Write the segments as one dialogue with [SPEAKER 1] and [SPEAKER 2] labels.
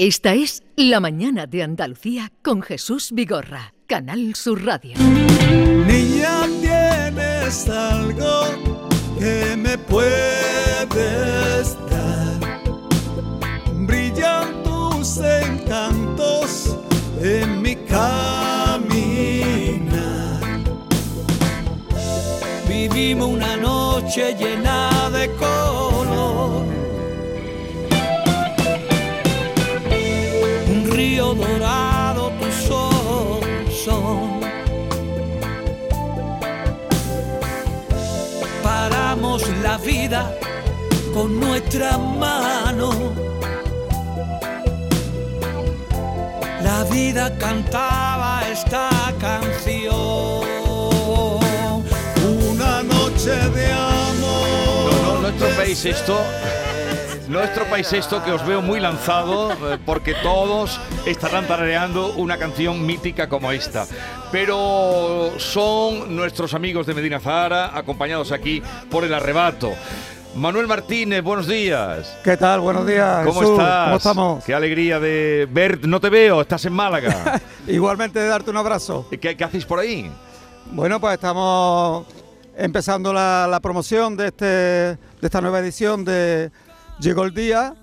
[SPEAKER 1] Esta es La Mañana de Andalucía con Jesús Vigorra, Canal Sur Radio.
[SPEAKER 2] Niña, tienes algo que me puedes dar. Brillan tus encantos en mi caminar. Vivimos una noche llena dorado, tus ojos son. Paramos la vida con nuestra mano. La vida cantaba esta canción. Una noche de amor.
[SPEAKER 3] No, no, no estropeéis esto. No estropeéis esto que os veo muy lanzado eh, porque todos estarán tarareando una canción mítica como esta. Pero son nuestros amigos de Medina Zahara acompañados aquí por el arrebato. Manuel Martínez, buenos días.
[SPEAKER 4] ¿Qué tal? Buenos días.
[SPEAKER 3] ¿Cómo
[SPEAKER 4] Jesús.
[SPEAKER 3] estás?
[SPEAKER 4] ¿Cómo estamos?
[SPEAKER 3] Qué alegría de ver. No te veo, estás en Málaga.
[SPEAKER 4] Igualmente de darte un abrazo.
[SPEAKER 3] ¿Qué, qué hacéis por ahí?
[SPEAKER 4] Bueno, pues estamos empezando la, la promoción de, este, de esta nueva edición de Llegó el Día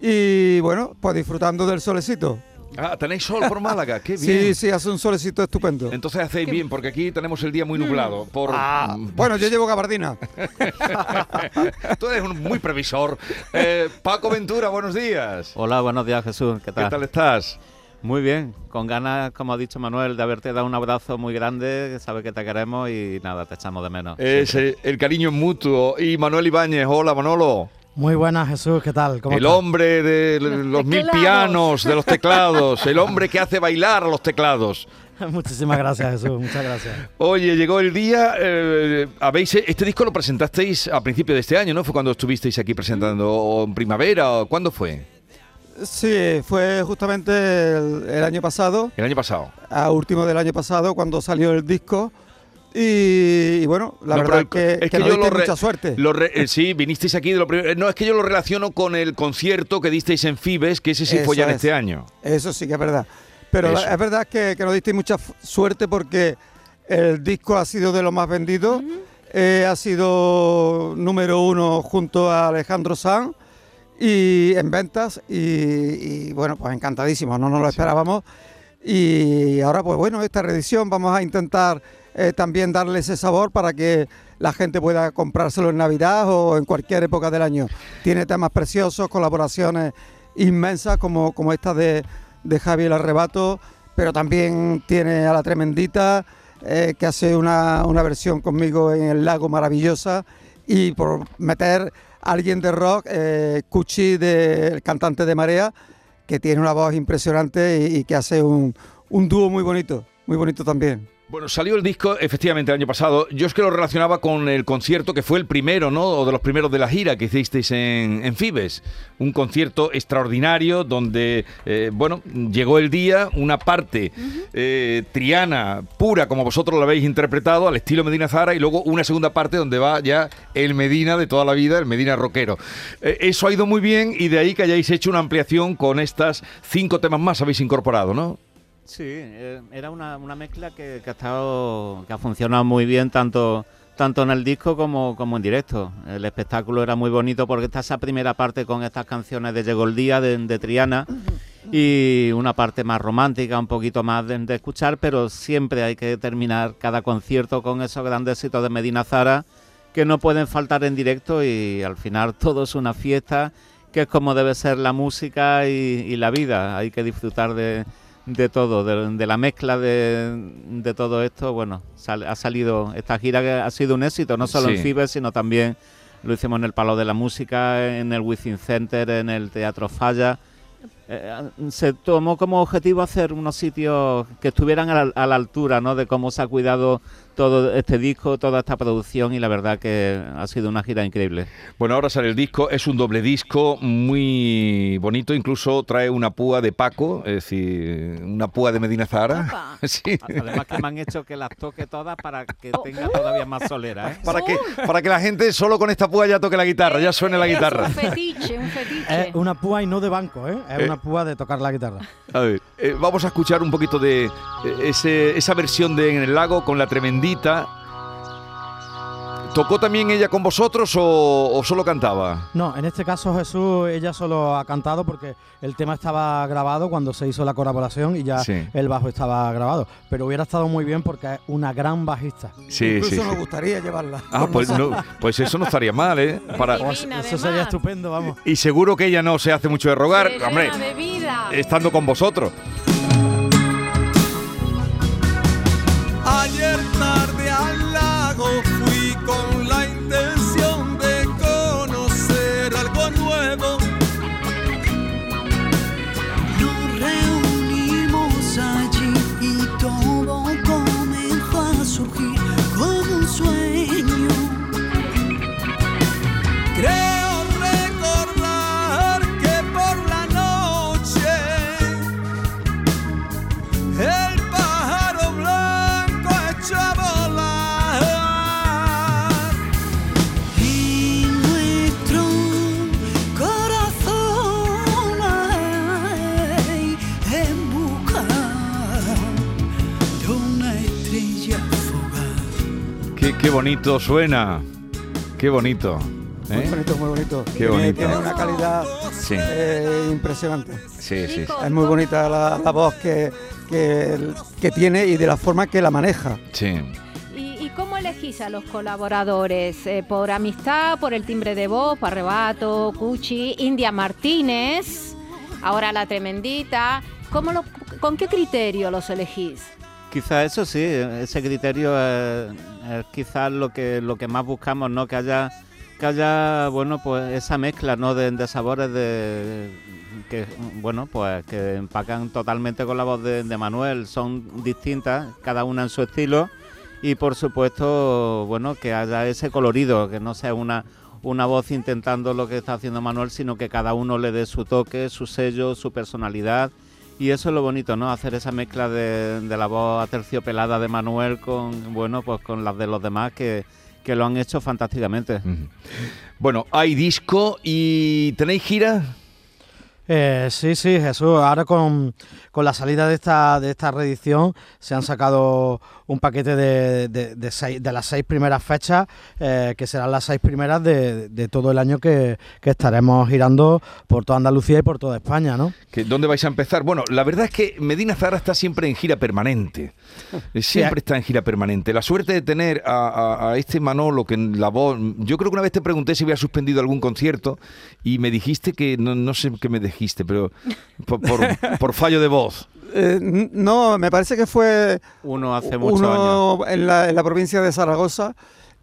[SPEAKER 4] y bueno, pues disfrutando del solecito.
[SPEAKER 3] Ah, tenéis sol por Málaga, qué bien.
[SPEAKER 4] Sí, sí, hace un solecito estupendo.
[SPEAKER 3] Entonces hacéis bien, porque aquí tenemos el día muy nublado. Por...
[SPEAKER 4] Ah, bueno, yo llevo gabardina.
[SPEAKER 3] Tú eres un muy previsor. Eh, Paco Ventura, buenos días.
[SPEAKER 5] Hola, buenos días Jesús, ¿qué tal?
[SPEAKER 3] ¿Qué tal estás?
[SPEAKER 5] Muy bien, con ganas, como ha dicho Manuel, de haberte dado un abrazo muy grande, sabes que te queremos y nada, te echamos de menos.
[SPEAKER 3] Es eh, el cariño mutuo. Y Manuel Ibáñez, hola Manolo.
[SPEAKER 6] Muy buenas, Jesús, ¿qué tal? ¿Cómo
[SPEAKER 3] El hombre de los mil pianos, de los teclados. El hombre que hace bailar a los teclados.
[SPEAKER 6] Muchísimas gracias, Jesús, muchas gracias.
[SPEAKER 3] Oye, llegó el día. eh, habéis este disco lo presentasteis a principio de este año, ¿no? Fue cuando estuvisteis aquí presentando o en primavera. o ¿Cuándo fue?
[SPEAKER 4] Sí, fue justamente el, el año pasado,
[SPEAKER 3] El año pasado.
[SPEAKER 4] a último del año pasado, cuando salió el disco. Y, y bueno, la
[SPEAKER 3] No,
[SPEAKER 4] verdad que, que nos
[SPEAKER 3] yo
[SPEAKER 4] diste
[SPEAKER 3] lo re-
[SPEAKER 4] mucha suerte.
[SPEAKER 3] lo re- eh, sí, vinisteis aquí de lo primero. No, es que yo lo relaciono con el concierto que disteis en Fibes, que ese sí fue ya en
[SPEAKER 4] es.
[SPEAKER 3] este año.
[SPEAKER 4] Eso sí que es verdad. Pero
[SPEAKER 3] Eso.
[SPEAKER 4] es verdad que, que nos diste mucha suerte porque el disco ha sido de los más vendidos. eh, ha sido número uno junto a Alejandro Sanz y en ventas. Y, y, bueno, pues encantadísimos, no nos lo esperábamos. Y ahora, pues bueno, esta reedición vamos a intentar eh, también darle ese sabor para que la gente pueda comprárselo en Navidad o en cualquier época del año. Tiene temas preciosos, colaboraciones inmensas como, como esta de, de Javi el Arrebato, pero también tiene a la Tremendita, eh, que hace una, una versión conmigo en el lago maravillosa, y por meter a alguien de rock, eh, Cuchi, de- cantante de Marea, que tiene una voz impresionante y, y que hace un, un dúo muy bonito, muy bonito también.
[SPEAKER 3] Bueno, salió el disco efectivamente el año pasado. Yo es que lo relacionaba con el concierto que fue el primero, ¿no? O de los primeros de la gira que hicisteis en, en Fibes. Un concierto extraordinario donde, eh, bueno, llegó el día, una parte eh, triana, pura, como vosotros lo habéis interpretado, al estilo Medina Zara, y luego una segunda parte donde va ya el Medina de toda la vida, el Medina rockero. Eh, eso ha ido muy bien y de ahí que hayáis hecho una ampliación con estas cinco temas más habéis incorporado, ¿no?
[SPEAKER 5] Sí, eh, era una, una mezcla que, que ha estado, que ha funcionado muy bien tanto, tanto en el disco como, como en directo. El espectáculo era muy bonito porque está esa primera parte con estas canciones de Llegó el Día de, de Triana y una parte más romántica, un poquito más de, de escuchar, pero siempre hay que terminar cada concierto con esos grandes éxitos de Medina Zara que no pueden faltar en directo y al final todo es una fiesta que es como debe ser la música y, y la vida. Hay que disfrutar de, de todo, de, de la mezcla de, de todo esto. Bueno, sal- ha salido, esta gira que ha sido un éxito, no solo
[SPEAKER 3] Sí.
[SPEAKER 5] en Fibes, sino también lo hicimos en el Palo de la Música, en el Within Center, en el Teatro Falla. Eh, se tomó como objetivo hacer unos sitios que estuvieran a la, a la altura ¿no? de cómo se ha cuidado todo este disco, toda esta producción y la verdad que ha sido una gira increíble.
[SPEAKER 3] Bueno, ahora sale el disco, es un doble disco muy bonito, incluso trae una púa de Paco, es decir, una púa de Medina Zahara. Sí.
[SPEAKER 5] Además que me han hecho que las toque todas para que tenga todavía más solera. ¿eh?
[SPEAKER 3] Para que, para que la gente solo con esta púa ya toque la guitarra, ya suene la
[SPEAKER 7] Es
[SPEAKER 3] guitarra.
[SPEAKER 7] un fetiche, un fetiche.
[SPEAKER 6] Es una púa y no de banco, ¿eh? Es
[SPEAKER 3] Eh.
[SPEAKER 6] una púa de tocar la guitarra.
[SPEAKER 3] A ver, eh, vamos a escuchar un poquito de eh, ese- esa versión de En el lago con la tremendita. ¿Tocó también ella con vosotros o, o solo cantaba?
[SPEAKER 6] No, en este caso Jesús, ella solo ha cantado porque el tema estaba grabado cuando se hizo la colaboración y ya
[SPEAKER 3] Sí.
[SPEAKER 6] el bajo estaba grabado. Pero hubiera estado muy bien porque es una gran bajista.
[SPEAKER 3] Sí,
[SPEAKER 4] Incluso
[SPEAKER 3] sí,
[SPEAKER 4] nos
[SPEAKER 3] sí.
[SPEAKER 4] gustaría llevarla.
[SPEAKER 3] Ah, pues, no, pues eso no estaría mal, ¿eh? Para,
[SPEAKER 7] Divina,
[SPEAKER 6] Pues eso
[SPEAKER 7] además.
[SPEAKER 6] sería estupendo, vamos.
[SPEAKER 3] y seguro que ella no se hace mucho de rogar, hombre,
[SPEAKER 7] llena de vida.
[SPEAKER 3] estando con vosotros.
[SPEAKER 2] Creo recordar que por la noche el pájaro blanco echó a volar.
[SPEAKER 8] Y nuestro corazón ay, en de una estrella fugaz.
[SPEAKER 3] Qué, qué bonito suena, qué bonito.
[SPEAKER 4] Muy
[SPEAKER 3] ¿eh?
[SPEAKER 4] bonito, muy bonito.
[SPEAKER 3] Qué
[SPEAKER 4] Tiene-
[SPEAKER 3] bonito.
[SPEAKER 4] Tiene una calidad
[SPEAKER 3] Sí,
[SPEAKER 4] eh, impresionante.
[SPEAKER 3] sí, sí.
[SPEAKER 4] Es muy bonita la, la voz que, que, que tiene y de la forma que la maneja.
[SPEAKER 3] sí.
[SPEAKER 7] ¿Y, y cómo elegís a los colaboradores? Eh, ¿Por amistad, por el timbre de voz, por arrebato, Cuchi, India Martínez, ahora la tremendita? ¿Cómo lo- ¿Con qué criterio los elegís?
[SPEAKER 5] Quizá eso sí, ese criterio es, es quizás lo que lo que más buscamos, ¿no? Que haya que haya bueno pues esa mezcla, ¿no? De, de sabores de que bueno pues que empacan totalmente con la voz de, de Manuel, son distintas, cada una en su estilo y por supuesto bueno que haya ese colorido, que no sea una una voz intentando lo que está haciendo Manuel, sino que cada uno le dé su toque, su sello, su personalidad. Y eso es lo bonito, ¿no? Hacer esa mezcla de, de la voz aterciopelada de Manuel con, bueno, pues con las de los demás que, que lo han hecho fantásticamente.
[SPEAKER 3] Bueno, hay disco y ¿tenéis gira?
[SPEAKER 6] Eh, sí, sí, Jesús. Ahora con, con la salida de esta, de esta reedición se han sacado un paquete de, de, de seis- de las seis primeras fechas, eh, que serán las seis primeras de, de todo el año que, que estaremos girando por toda Andalucía y por toda España, ¿no?
[SPEAKER 3] ¿Que ¿Dónde vais a empezar? Bueno, la verdad es que Medina Zara está siempre en gira permanente. Eh, Siempre está en gira permanente. La suerte de tener a, a- a este Manolo que en la voz. Yo creo que una vez te pregunté si había suspendido algún concierto y me dijiste que. No, no sé qué me dijiste, pero. Por, por- por fallo de voz.
[SPEAKER 4] Eh, no, me parece que fue
[SPEAKER 5] Uno hace muchos años.
[SPEAKER 4] en la, en la provincia de Zaragoza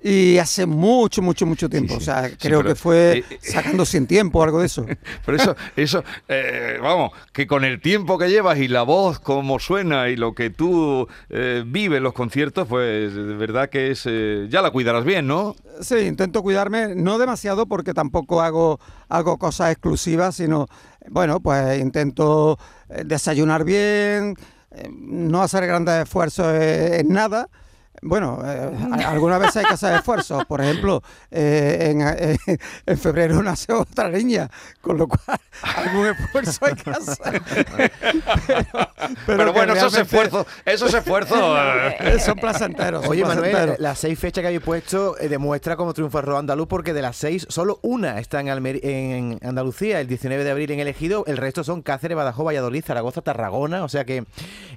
[SPEAKER 4] y hace mucho, mucho, mucho tiempo.
[SPEAKER 3] sí.
[SPEAKER 4] O sea,
[SPEAKER 3] Sí,
[SPEAKER 4] creo
[SPEAKER 3] pero,
[SPEAKER 4] que fue
[SPEAKER 3] eh, eh,
[SPEAKER 4] sacando sin tiempo o algo de eso.
[SPEAKER 3] Pero eso, eso, eh, vamos, que con el tiempo que llevas y la voz, como suena y lo que tú eh, vives en los conciertos, pues de verdad que es. eh, ya la cuidarás bien, ¿no?
[SPEAKER 4] Sí, intento cuidarme, no demasiado porque tampoco hago, hago cosas exclusivas, sino, bueno, pues intento eh, desayunar bien, eh, no hacer grandes esfuerzos eh, en nada. Bueno, eh, algunas veces hay que hacer esfuerzos. Por ejemplo, eh, en, eh, en febrero nace otra niña, con lo cual algún esfuerzo hay que hacer. Pero,
[SPEAKER 3] bueno, esos esfuerzos, esos esfuerzos.
[SPEAKER 4] son placenteros. son
[SPEAKER 9] Oye, Manuel, las seis fechas que habéis puesto eh, demuestra cómo triunfa el rock andaluz porque de las seis, solo una está en, Andalucía, el 19 de abril en elegido, el resto son Cáceres, Badajoz, Valladolid, Zaragoza, Tarragona, o sea que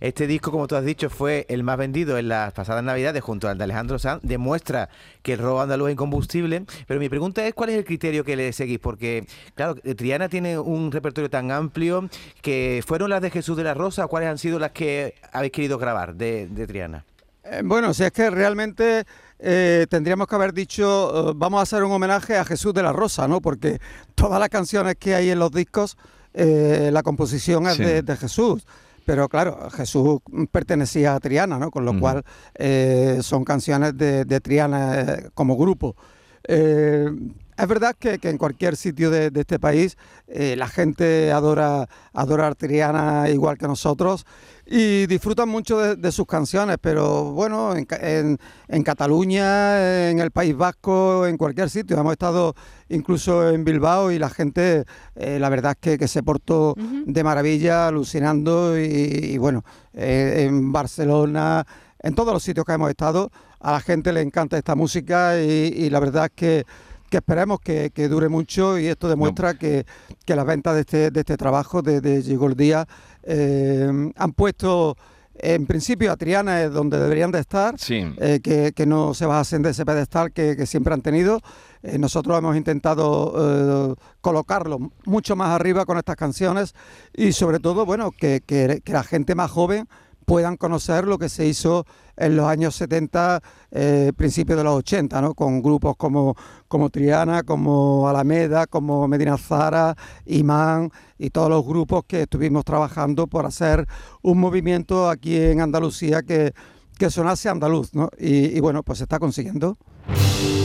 [SPEAKER 9] este disco, como tú has dicho, fue el más vendido en las pasadas navidades junto al de Alejandro Sanz, demuestra que el rock andaluz es incombustible, pero mi pregunta es cuál es el criterio que le seguís, porque claro, Triana tiene un repertorio tan amplio que fueron las de Jesús de la Rosa, ¿cuáles han sido las que habéis querido grabar de, de Triana?
[SPEAKER 4] Eh, bueno, si es que realmente eh, tendríamos que haber dicho, eh, vamos a hacer un homenaje a Jesús de la Rosa, ¿no? Porque todas las canciones que hay en los discos, eh, la composición es
[SPEAKER 3] Sí.
[SPEAKER 4] de, de Jesús. Pero claro, Jesús pertenecía a Triana, ¿no? Con lo cual eh, son canciones de, de Triana eh, como grupo. Eh, es verdad que, que en cualquier sitio de, de este país eh, la gente adora, adora a Triana igual que nosotros y disfrutan mucho de, de sus canciones, pero bueno, en, en- en Cataluña, en el País Vasco, en cualquier sitio, hemos estado incluso en Bilbao y la gente, eh, la verdad es que, que se portó de maravilla, alucinando y, y bueno, eh, en Barcelona, en todos los sitios que hemos estado, a la gente le encanta esta música y, y la verdad es que, que esperemos que, que dure mucho y esto demuestra que, que las ventas de este, de este trabajo de, de Llegó el Día eh, han puesto en principio a Triana es donde deberían de estar,
[SPEAKER 3] Sí.
[SPEAKER 4] eh, que, que no se bajasen de ese pedestal que, que siempre han tenido. Eh, nosotros hemos intentado eh, colocarlo mucho más arriba con estas canciones y sobre todo, bueno, que- que la gente más joven puedan conocer lo que se hizo en los años 70, eh, principios de los 80, ¿no? con grupos como, como Triana, como Alameda, como Medina Zara, Imán y todos los grupos que estuvimos trabajando por hacer un movimiento aquí en Andalucía que, que sonase andaluz. ¿no? Y, bueno, pues se está consiguiendo.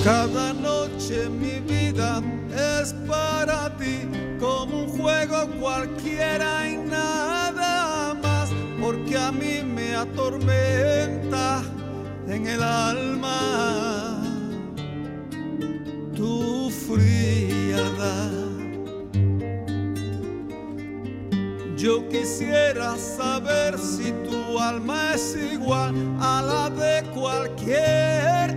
[SPEAKER 2] Cada noche mi vida es para ti como un juego cualquiera y nada porque a mí me atormenta en el alma tu frialdad. Yo quisiera saber si tu alma es igual a la de cualquier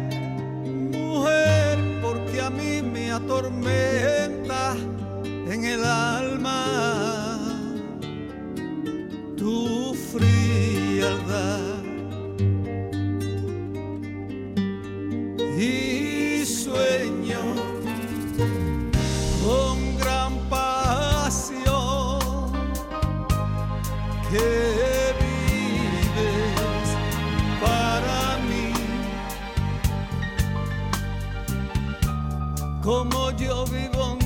[SPEAKER 2] mujer, porque a mí me atormenta en el alma frialdad. Y sueño con gran pasión que vives para mí. como yo vivo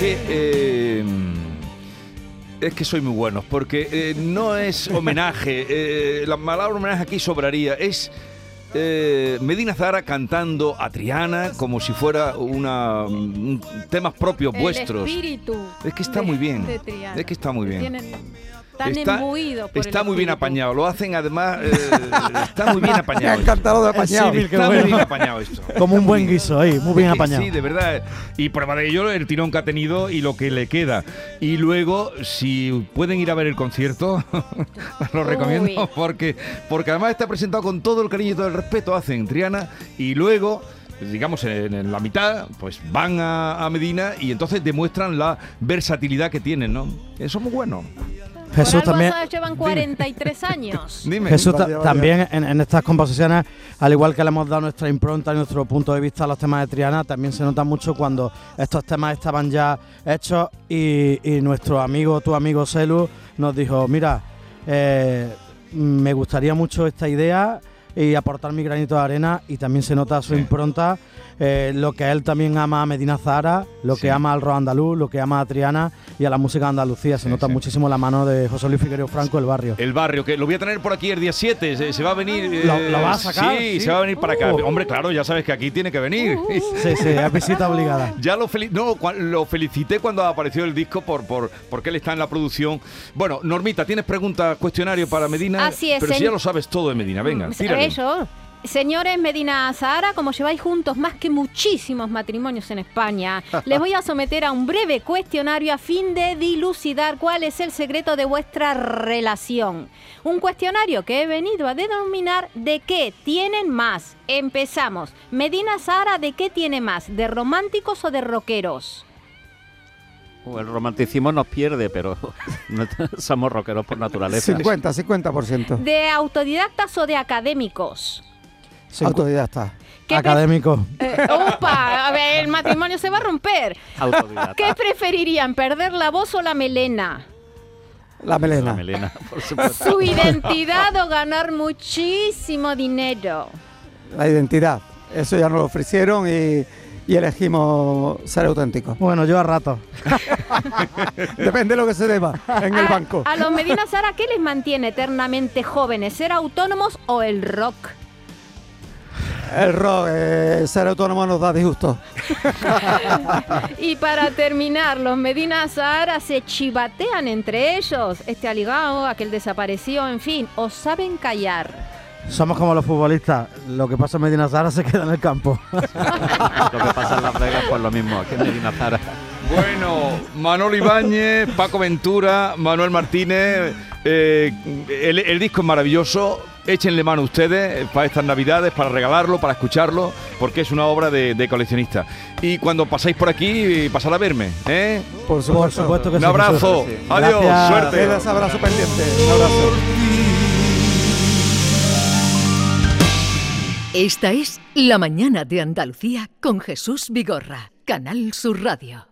[SPEAKER 3] que. eh, es que soy muy bueno, porque eh, no es homenaje, eh, la palabra homenaje aquí sobraría, es eh, Medina Zara cantando a Triana como si fuera una un- temas propios
[SPEAKER 7] El
[SPEAKER 3] vuestros.
[SPEAKER 7] espíritu
[SPEAKER 3] Es que está
[SPEAKER 7] de-
[SPEAKER 3] muy bien. Es que está muy bien.
[SPEAKER 7] Tienen- están
[SPEAKER 3] Está-
[SPEAKER 7] imbuidos por
[SPEAKER 3] Está
[SPEAKER 7] el
[SPEAKER 3] muy bien apañado, lo hacen además, eh, está muy bien
[SPEAKER 4] Me
[SPEAKER 3] apañado.
[SPEAKER 4] encantado de apañado.
[SPEAKER 6] qué
[SPEAKER 3] Está muy
[SPEAKER 6] bueno.
[SPEAKER 3] bien apañado esto.
[SPEAKER 6] Como un buen guiso ahí, muy bien apañado.
[SPEAKER 3] Sí, de verdad. Y prueba de ello el tirón que ha tenido y lo que le queda. Y luego, si pueden ir a ver el concierto, lo recomiendo
[SPEAKER 7] Uy.
[SPEAKER 3] porque, porque además está presentado con todo el cariño y todo el respeto, hacen Triana, y luego digamos en, en la mitad, pues van a, a Medina y entonces demuestran la versatilidad que tienen, ¿no? Eso es muy bueno.
[SPEAKER 6] Jesús también.
[SPEAKER 7] llevan 43 años.
[SPEAKER 3] Dime.
[SPEAKER 6] Jesús ta-
[SPEAKER 4] Vaya, vaya.
[SPEAKER 6] también en, en estas composiciones, al igual que le hemos dado nuestra impronta y nuestro punto de vista a los temas de Triana, también se nota mucho cuando estos temas estaban ya hechos y, y nuestro amigo, tu amigo Selu, nos dijo, mira, eh, me gustaría mucho esta idea y aportar mi granito de arena y también se nota su
[SPEAKER 3] Sí.
[SPEAKER 6] impronta, eh, lo que él también ama a Medina Zahara, lo
[SPEAKER 3] Sí.
[SPEAKER 6] que ama al rock andaluz, lo que ama a Triana y a la música de Andalucía. Se
[SPEAKER 3] Sí,
[SPEAKER 6] nota
[SPEAKER 3] sí.
[SPEAKER 6] muchísimo la mano de José Luis Figueroa Franco, el barrio.
[SPEAKER 3] El barrio, que lo voy a tener por aquí el día 7, se, se va a venir...
[SPEAKER 6] ¿Lo-
[SPEAKER 3] eh,
[SPEAKER 6] lo vas a sacar?
[SPEAKER 3] Sí,
[SPEAKER 6] Sí.
[SPEAKER 3] se va a venir para acá.
[SPEAKER 6] Uh.
[SPEAKER 3] Hombre, claro, ya sabes que aquí tiene que venir.
[SPEAKER 6] Sí, sí, es visita obligada.
[SPEAKER 3] Ya lo, no, lo felicité cuando apareció el disco por, por porque él está en la producción. Bueno, Normita, ¿tienes preguntas, cuestionario para Medina?
[SPEAKER 7] Así es,
[SPEAKER 3] Pero si ya lo sabes todo de Medina, venga,
[SPEAKER 7] Mm,
[SPEAKER 3] tírale.
[SPEAKER 7] Eso. Señores Medina Zahara, como lleváis juntos más que muchísimos matrimonios en España, les voy a someter a un breve cuestionario a fin de dilucidar cuál es el secreto de vuestra relación. Un cuestionario que he venido a denominar ¿de qué tienen más? Empezamos. Medina Zahara, ¿de qué tiene más? ¿De románticos o de rockeros?
[SPEAKER 5] Uh, El romanticismo nos pierde, pero somos rockeros por naturaleza.
[SPEAKER 4] 50, 50%.
[SPEAKER 7] ¿De autodidactas o de académicos?
[SPEAKER 4] Autodidacta.
[SPEAKER 7] ¿Qué pre-
[SPEAKER 6] Académico.
[SPEAKER 7] Eh, ¡Opa! A ver, el matrimonio se va a romper.
[SPEAKER 5] Autodidacta.
[SPEAKER 7] ¿Qué preferirían, perder la voz o la melena?
[SPEAKER 4] La melena.
[SPEAKER 5] La melena, por supuesto.
[SPEAKER 7] ¿Su identidad o ganar muchísimo dinero?
[SPEAKER 4] La identidad. Eso ya nos lo ofrecieron y, y elegimos ser auténticos.
[SPEAKER 6] Bueno, yo a rato.
[SPEAKER 4] Depende de lo que se deba en el banco.
[SPEAKER 7] A los Medina Sara, ¿qué les mantiene eternamente jóvenes? ¿Ser autónomos o el rock?
[SPEAKER 4] El rock, eh, ser autónomo nos da disgusto.
[SPEAKER 7] Y para terminar, los Medina Sahara se chivatean entre ellos. Este ha ligado, aquel desapareció, en fin, o saben callar.
[SPEAKER 6] Somos como los futbolistas. Lo que pasa en Medina Zara se queda en el campo.
[SPEAKER 5] Lo que pasa en Las Vegas, pues lo mismo. Aquí en Medina Zara.
[SPEAKER 3] Bueno, Manolo Ibáñez, Paco Ventura, Manuel Martínez, eh, el, el disco es maravilloso. Échenle mano ustedes para estas navidades, para regalarlo, para escucharlo, porque es una obra de, de coleccionista. Y cuando pasáis por aquí, pasad a verme. ¿eh?
[SPEAKER 4] Por supuesto.
[SPEAKER 6] Por supuesto que
[SPEAKER 3] Un abrazo, adiós,
[SPEAKER 6] Gracias.
[SPEAKER 3] suerte.
[SPEAKER 4] Ese abrazo pendiente. Un abrazo.
[SPEAKER 1] Esta es La mañana de Andalucía con Jesús Vigorra, Canal Sur Radio.